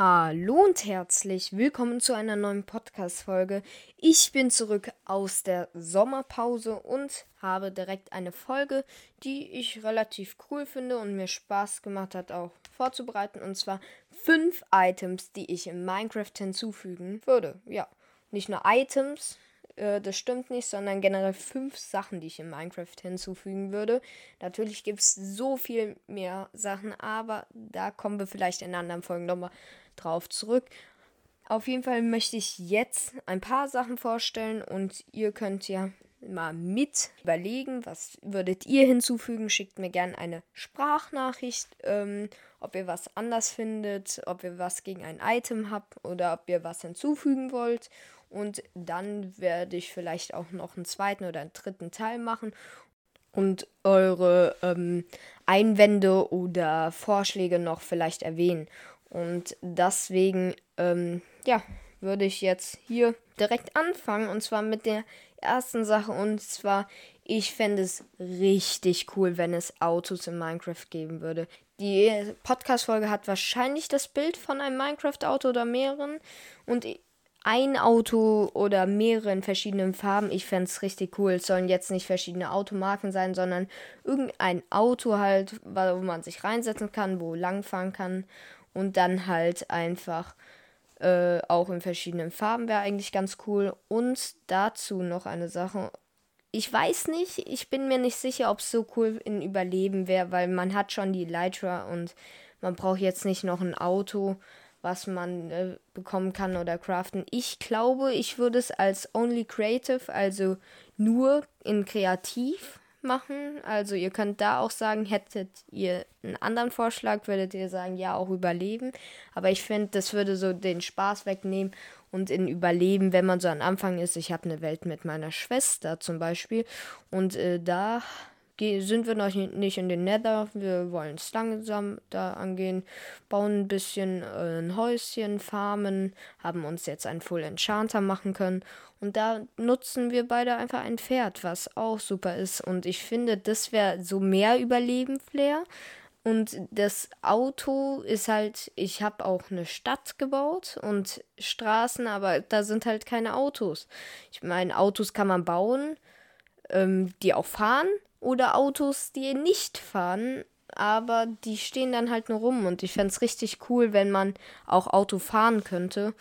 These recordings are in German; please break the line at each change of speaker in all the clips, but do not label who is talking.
Hallo und herzlich willkommen zu einer neuen Podcast-Folge. Ich bin zurück aus der Sommerpause und habe direkt eine Folge, die ich relativ cool finde und mir Spaß gemacht hat, auch vorzubereiten. Und zwar fünf Items, die ich in Minecraft hinzufügen würde. Ja, nicht nur Items, äh, das stimmt nicht, sondern generell fünf Sachen, die ich in Minecraft hinzufügen würde. Natürlich gibt es so viel mehr Sachen, aber da kommen wir vielleicht in anderen Folgen nochmal drauf zurück. Auf jeden Fall möchte ich jetzt ein paar Sachen vorstellen und ihr könnt ja mal mit überlegen, was würdet ihr hinzufügen. Schickt mir gerne eine Sprachnachricht, ähm, ob ihr was anders findet, ob ihr was gegen ein Item habt oder ob ihr was hinzufügen wollt. Und dann werde ich vielleicht auch noch einen zweiten oder einen dritten Teil machen und eure ähm, Einwände oder Vorschläge noch vielleicht erwähnen. Und deswegen, ähm, ja, würde ich jetzt hier direkt anfangen. Und zwar mit der ersten Sache. Und zwar, ich fände es richtig cool, wenn es Autos in Minecraft geben würde. Die Podcast-Folge hat wahrscheinlich das Bild von einem Minecraft-Auto oder mehreren. Und ein Auto oder mehrere in verschiedenen Farben. Ich fände es richtig cool. Es sollen jetzt nicht verschiedene Automarken sein, sondern irgendein Auto halt, wo man sich reinsetzen kann, wo langfahren kann und dann halt einfach äh, auch in verschiedenen Farben wäre eigentlich ganz cool. Und dazu noch eine Sache. Ich weiß nicht, ich bin mir nicht sicher, ob es so cool in Überleben wäre, weil man hat schon die Elytra und man braucht jetzt nicht noch ein Auto, was man äh, bekommen kann oder craften. Ich glaube, ich würde es als Only Creative, also nur in Kreativ machen. Also ihr könnt da auch sagen, hättet ihr einen anderen Vorschlag, würdet ihr sagen, ja, auch überleben. Aber ich finde, das würde so den Spaß wegnehmen und in Überleben, wenn man so am Anfang ist. Ich habe eine Welt mit meiner Schwester zum Beispiel und äh, da sind wir noch nicht in den Nether. Wir wollen es langsam da angehen, bauen ein bisschen äh, ein Häuschen, farmen, haben uns jetzt einen Full Enchanter machen können. Und da nutzen wir beide einfach ein Pferd, was auch super ist. Und ich finde, das wäre so mehr Überleben-Flair. Und das Auto ist halt, ich habe auch eine Stadt gebaut und Straßen, aber da sind halt keine Autos. Ich meine, Autos kann man bauen, ähm, die auch fahren, oder Autos, die nicht fahren, aber die stehen dann halt nur rum. Und ich fände es richtig cool, wenn man auch Auto fahren könnte.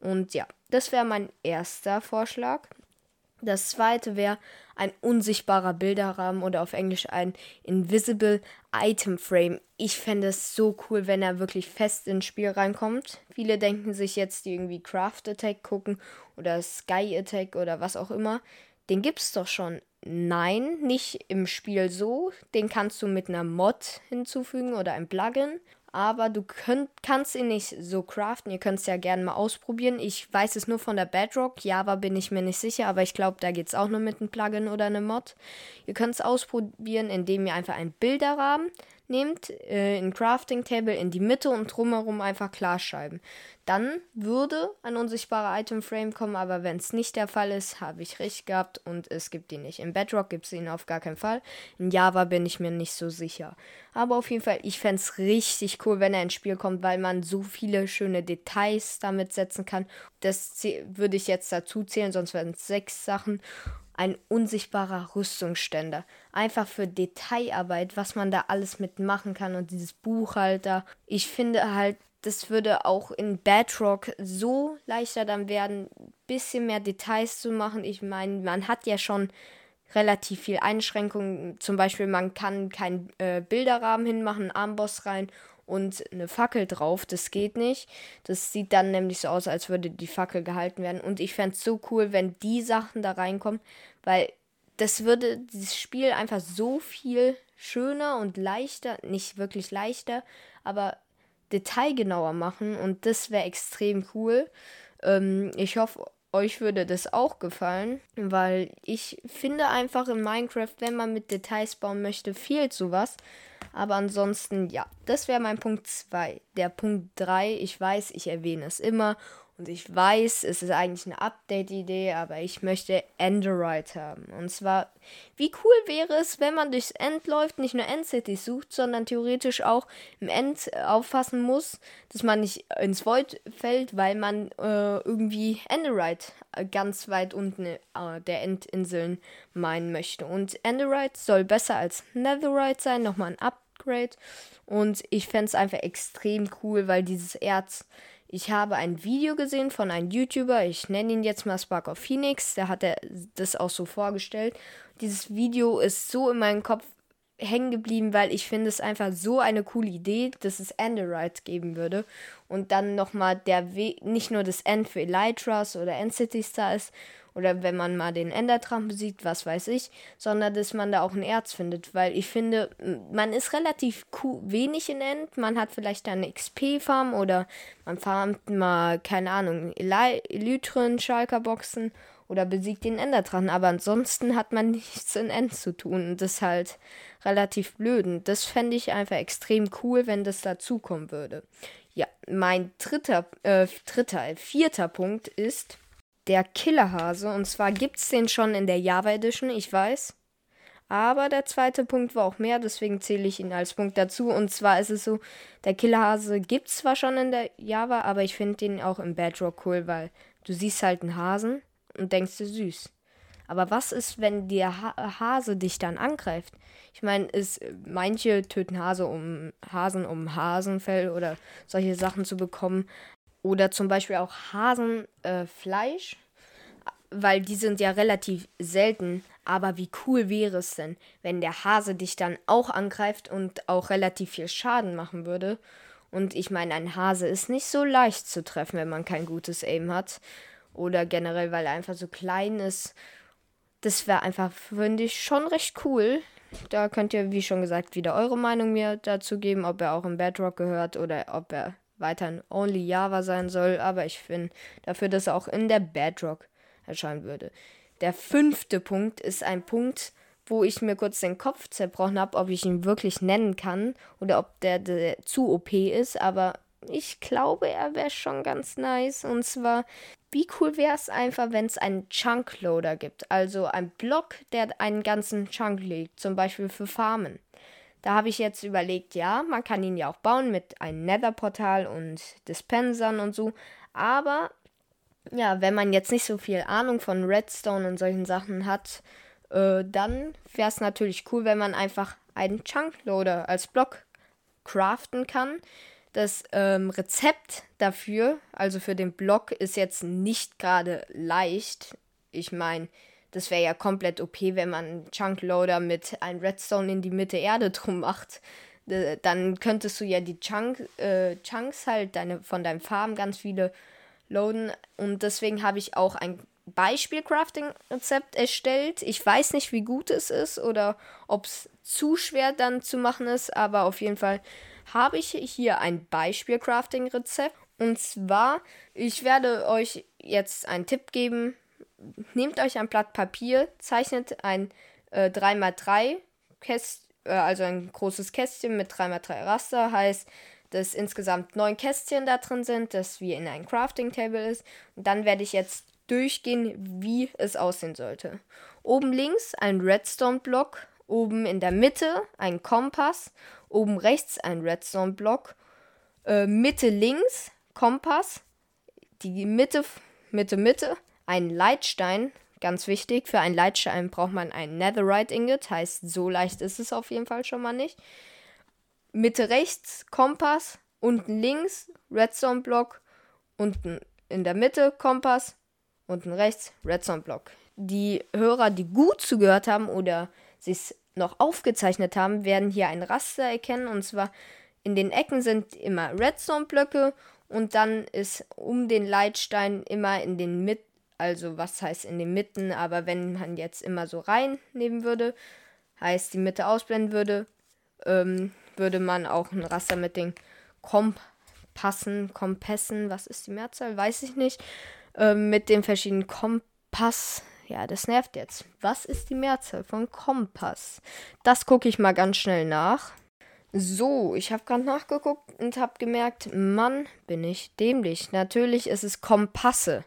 Und ja, das wäre mein erster Vorschlag. Das zweite wäre ein unsichtbarer Bilderrahmen oder auf Englisch ein Invisible Item Frame. Ich fände es so cool, wenn er wirklich fest ins Spiel reinkommt. Viele denken sich jetzt, die irgendwie Craft Attack gucken oder Sky Attack oder was auch immer. Den gibt's doch schon. Nein, nicht im Spiel so. Den kannst du mit einer Mod hinzufügen oder einem Plugin. Aber du könnt, kannst ihn nicht so craften. Ihr könnt es ja gerne mal ausprobieren. Ich weiß es nur von der Bedrock. Java bin ich mir nicht sicher, aber ich glaube, da geht es auch nur mit einem Plugin oder einem Mod. Ihr könnt es ausprobieren, indem ihr einfach einen Bilderrahmen nehmt, äh, in Crafting Table in die Mitte und drumherum einfach Klarscheiben. Dann würde ein unsichtbarer Item Frame kommen, aber wenn es nicht der Fall ist, habe ich recht gehabt und es gibt ihn nicht. In Bedrock gibt es ihn auf gar keinen Fall. In Java bin ich mir nicht so sicher. Aber auf jeden Fall, ich fände es richtig cool, wenn er ins Spiel kommt, weil man so viele schöne Details damit setzen kann. Das würde ich jetzt dazu zählen, sonst wären es sechs Sachen ein unsichtbarer Rüstungsständer. Einfach für Detailarbeit, was man da alles mitmachen kann und dieses Buchhalter. Ich finde halt, das würde auch in Bedrock so leichter dann werden, bisschen mehr Details zu machen. Ich meine, man hat ja schon relativ viel Einschränkungen. Zum Beispiel, man kann keinen äh, Bilderrahmen hinmachen, einen Armboss rein und eine Fackel drauf. Das geht nicht. Das sieht dann nämlich so aus, als würde die Fackel gehalten werden. Und ich fände es so cool, wenn die Sachen da reinkommen, weil das würde dieses Spiel einfach so viel schöner und leichter, nicht wirklich leichter, aber detailgenauer machen. Und das wäre extrem cool. Ähm, ich hoffe, euch würde das auch gefallen, weil ich finde einfach in Minecraft, wenn man mit Details bauen möchte, fehlt sowas. Aber ansonsten, ja, das wäre mein Punkt 2. Der Punkt 3, ich weiß, ich erwähne es immer und ich weiß, es ist eigentlich eine Update-Idee, aber ich möchte Android haben. Und zwar, wie cool wäre es, wenn man durchs End läuft, nicht nur End-Cities sucht, sondern theoretisch auch im End auffassen muss, dass man nicht ins Void fällt, weil man äh, irgendwie Android ganz weit unten äh, der Endinseln meinen möchte. Und Android soll besser als Netherite sein, nochmal ein Upgrade. Und ich fände es einfach extrem cool, weil dieses Erz ich habe ein Video gesehen von einem YouTuber, ich nenne ihn jetzt mal Spark of Phoenix, der hat das auch so vorgestellt. Dieses Video ist so in meinem Kopf hängen geblieben, weil ich finde es einfach so eine coole Idee, dass es Enderites geben würde. Und dann nochmal der Weg, nicht nur das End für Elytras oder End City Stars, oder wenn man mal den Enderdrachen besiegt, was weiß ich, sondern dass man da auch ein Erz findet, weil ich finde, man ist relativ wenig in End, man hat vielleicht eine XP-Farm oder man farmt mal, keine Ahnung, Elytren, Schalker-Boxen oder besiegt den Enderdrachen, aber ansonsten hat man nichts in End zu tun und das ist halt relativ blöd und das fände ich einfach extrem cool, wenn das dazukommen würde. Ja, mein dritter, äh, dritter, vierter Punkt ist, der Killerhase. Und zwar gibt es den schon in der Java Edition, ich weiß. Aber der zweite Punkt war auch mehr, deswegen zähle ich ihn als Punkt dazu. Und zwar ist es so, der Killerhase gibt es zwar schon in der Java, aber ich finde den auch im Bedrock cool, weil du siehst halt einen Hasen und denkst dir süß. Aber was ist, wenn der ha Hase dich dann angreift? Ich meine, manche töten Hase um Hasen, um Hasenfell oder solche Sachen zu bekommen. Oder zum Beispiel auch Hasenfleisch, äh, weil die sind ja relativ selten. Aber wie cool wäre es denn, wenn der Hase dich dann auch angreift und auch relativ viel Schaden machen würde? Und ich meine, ein Hase ist nicht so leicht zu treffen, wenn man kein gutes Aim hat. Oder generell, weil er einfach so klein ist. Das wäre einfach, finde ich, schon recht cool. Da könnt ihr, wie schon gesagt, wieder eure Meinung mir dazu geben, ob er auch im Bedrock gehört oder ob er weiterhin Only Java sein soll, aber ich finde dafür, dass er auch in der Bedrock erscheinen würde. Der fünfte Punkt ist ein Punkt, wo ich mir kurz den Kopf zerbrochen habe, ob ich ihn wirklich nennen kann oder ob der, der zu OP ist, aber ich glaube, er wäre schon ganz nice. Und zwar, wie cool wäre es einfach, wenn es einen Chunkloader gibt, also ein Block, der einen ganzen Chunk legt, zum Beispiel für Farmen. Da habe ich jetzt überlegt, ja, man kann ihn ja auch bauen mit einem Nether-Portal und Dispensern und so. Aber ja, wenn man jetzt nicht so viel Ahnung von Redstone und solchen Sachen hat, äh, dann wäre es natürlich cool, wenn man einfach einen Chunkloader als Block craften kann. Das ähm, Rezept dafür, also für den Block, ist jetzt nicht gerade leicht. Ich meine, das wäre ja komplett OP, wenn man einen Chunkloader mit einem Redstone in die Mitte Erde drum macht. Dann könntest du ja die Chunk, äh, Chunks halt deine, von deinem Farm ganz viele loaden. Und deswegen habe ich auch ein Beispiel-Crafting-Rezept erstellt. Ich weiß nicht, wie gut es ist oder ob es zu schwer dann zu machen ist, aber auf jeden Fall habe ich hier ein Beispiel-Crafting-Rezept. Und zwar, ich werde euch jetzt einen Tipp geben, nehmt euch ein Blatt Papier, zeichnet ein äh, 3x3 Käst äh, also ein großes Kästchen mit 3x3 Raster, heißt, dass insgesamt neun Kästchen da drin sind, das wie in einem Crafting Table ist. Und dann werde ich jetzt durchgehen, wie es aussehen sollte. Oben links ein Redstone-Block, oben in der Mitte ein Kompass, oben rechts ein Redstone-Block, äh, Mitte links Kompass, die Mitte, Mitte, Mitte, ein Leitstein, ganz wichtig. Für einen Leitstein braucht man ein Netherite Ingot, heißt, so leicht ist es auf jeden Fall schon mal nicht. Mitte rechts Kompass, unten links Redstone Block, unten in der Mitte Kompass, unten rechts Redstone Block. Die Hörer, die gut zugehört haben oder sich noch aufgezeichnet haben, werden hier ein Raster erkennen und zwar in den Ecken sind immer Redstone Blöcke und dann ist um den Leitstein immer in den Mitte also was heißt in den Mitten, aber wenn man jetzt immer so reinnehmen würde, heißt die Mitte ausblenden würde, ähm, würde man auch ein Raster mit den Kompassen, Kompassen, was ist die Mehrzahl, weiß ich nicht, ähm, mit den verschiedenen Kompass. Ja, das nervt jetzt. Was ist die Mehrzahl von Kompass? Das gucke ich mal ganz schnell nach. So, ich habe gerade nachgeguckt und habe gemerkt, Mann, bin ich dämlich. Natürlich ist es Kompasse.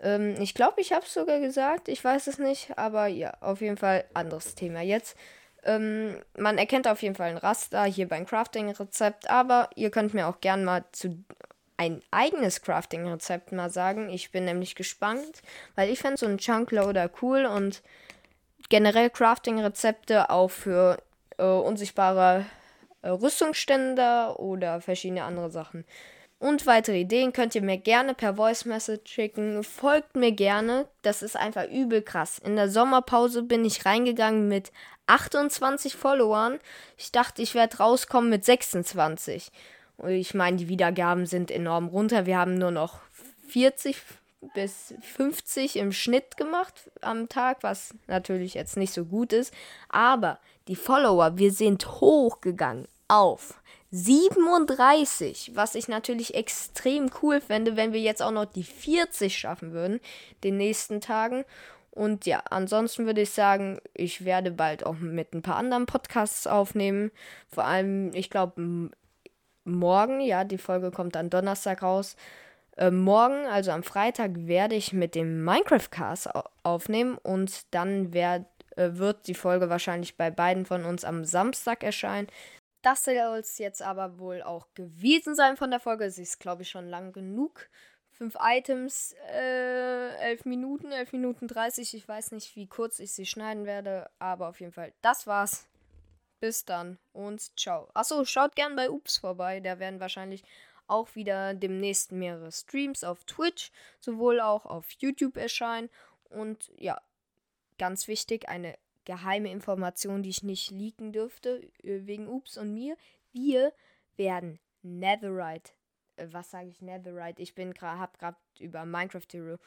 Ähm, ich glaube, ich habe es sogar gesagt, ich weiß es nicht, aber ja, auf jeden Fall anderes Thema jetzt. Ähm, man erkennt auf jeden Fall ein Raster hier beim Crafting-Rezept, aber ihr könnt mir auch gern mal zu ein eigenes Crafting-Rezept mal sagen. Ich bin nämlich gespannt, weil ich fände so einen Chunkloader cool und generell Crafting-Rezepte auch für äh, unsichtbare äh, Rüstungsständer oder verschiedene andere Sachen. Und weitere Ideen könnt ihr mir gerne per Voice Message schicken. Folgt mir gerne. Das ist einfach übel krass. In der Sommerpause bin ich reingegangen mit 28 Followern. Ich dachte, ich werde rauskommen mit 26. Ich meine, die Wiedergaben sind enorm runter. Wir haben nur noch 40 bis 50 im Schnitt gemacht am Tag, was natürlich jetzt nicht so gut ist. Aber die Follower, wir sind hochgegangen auf 37, was ich natürlich extrem cool fände, wenn wir jetzt auch noch die 40 schaffen würden, den nächsten Tagen. Und ja, ansonsten würde ich sagen, ich werde bald auch mit ein paar anderen Podcasts aufnehmen. Vor allem, ich glaube, morgen, ja, die Folge kommt dann Donnerstag raus. Äh, morgen, also am Freitag, werde ich mit dem Minecraft-Cast aufnehmen und dann werd, äh, wird die Folge wahrscheinlich bei beiden von uns am Samstag erscheinen. Das soll es jetzt aber wohl auch gewesen sein von der Folge. Sie ist, glaube ich, schon lang genug. Fünf Items, äh, elf Minuten, elf Minuten 30. Ich weiß nicht, wie kurz ich sie schneiden werde, aber auf jeden Fall, das war's. Bis dann und ciao. Achso, schaut gern bei Ups vorbei. Da werden wahrscheinlich auch wieder demnächst mehrere Streams auf Twitch, sowohl auch auf YouTube erscheinen. Und ja, ganz wichtig, eine geheime Information, die ich nicht leaken dürfte, äh, wegen Ups und mir. Wir werden Netherite, äh, was sage ich Netherite? Ich bin gerade, habe gerade über Minecraft Hero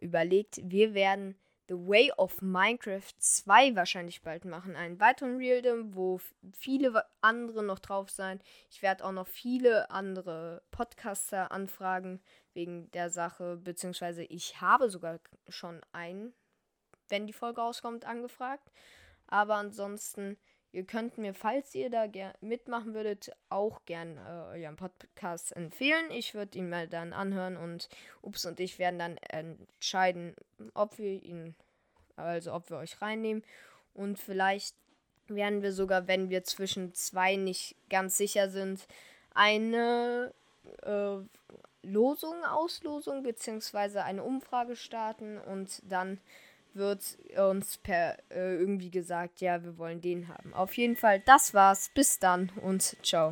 überlegt. Wir werden The Way of Minecraft 2 wahrscheinlich bald machen. Einen weiteren Realdom, wo viele andere noch drauf sein. Ich werde auch noch viele andere Podcaster anfragen wegen der Sache, beziehungsweise ich habe sogar schon einen wenn die Folge rauskommt, angefragt. Aber ansonsten, ihr könnt mir, falls ihr da mitmachen würdet, auch gern äh, euren Podcast empfehlen. Ich würde ihn mal dann anhören und Ups und ich werden dann entscheiden, ob wir ihn, also ob wir euch reinnehmen. Und vielleicht werden wir sogar, wenn wir zwischen zwei nicht ganz sicher sind, eine äh, Losung, Auslosung beziehungsweise eine Umfrage starten und dann wird uns per äh, irgendwie gesagt, ja, wir wollen den haben. Auf jeden Fall, das war's. Bis dann und ciao.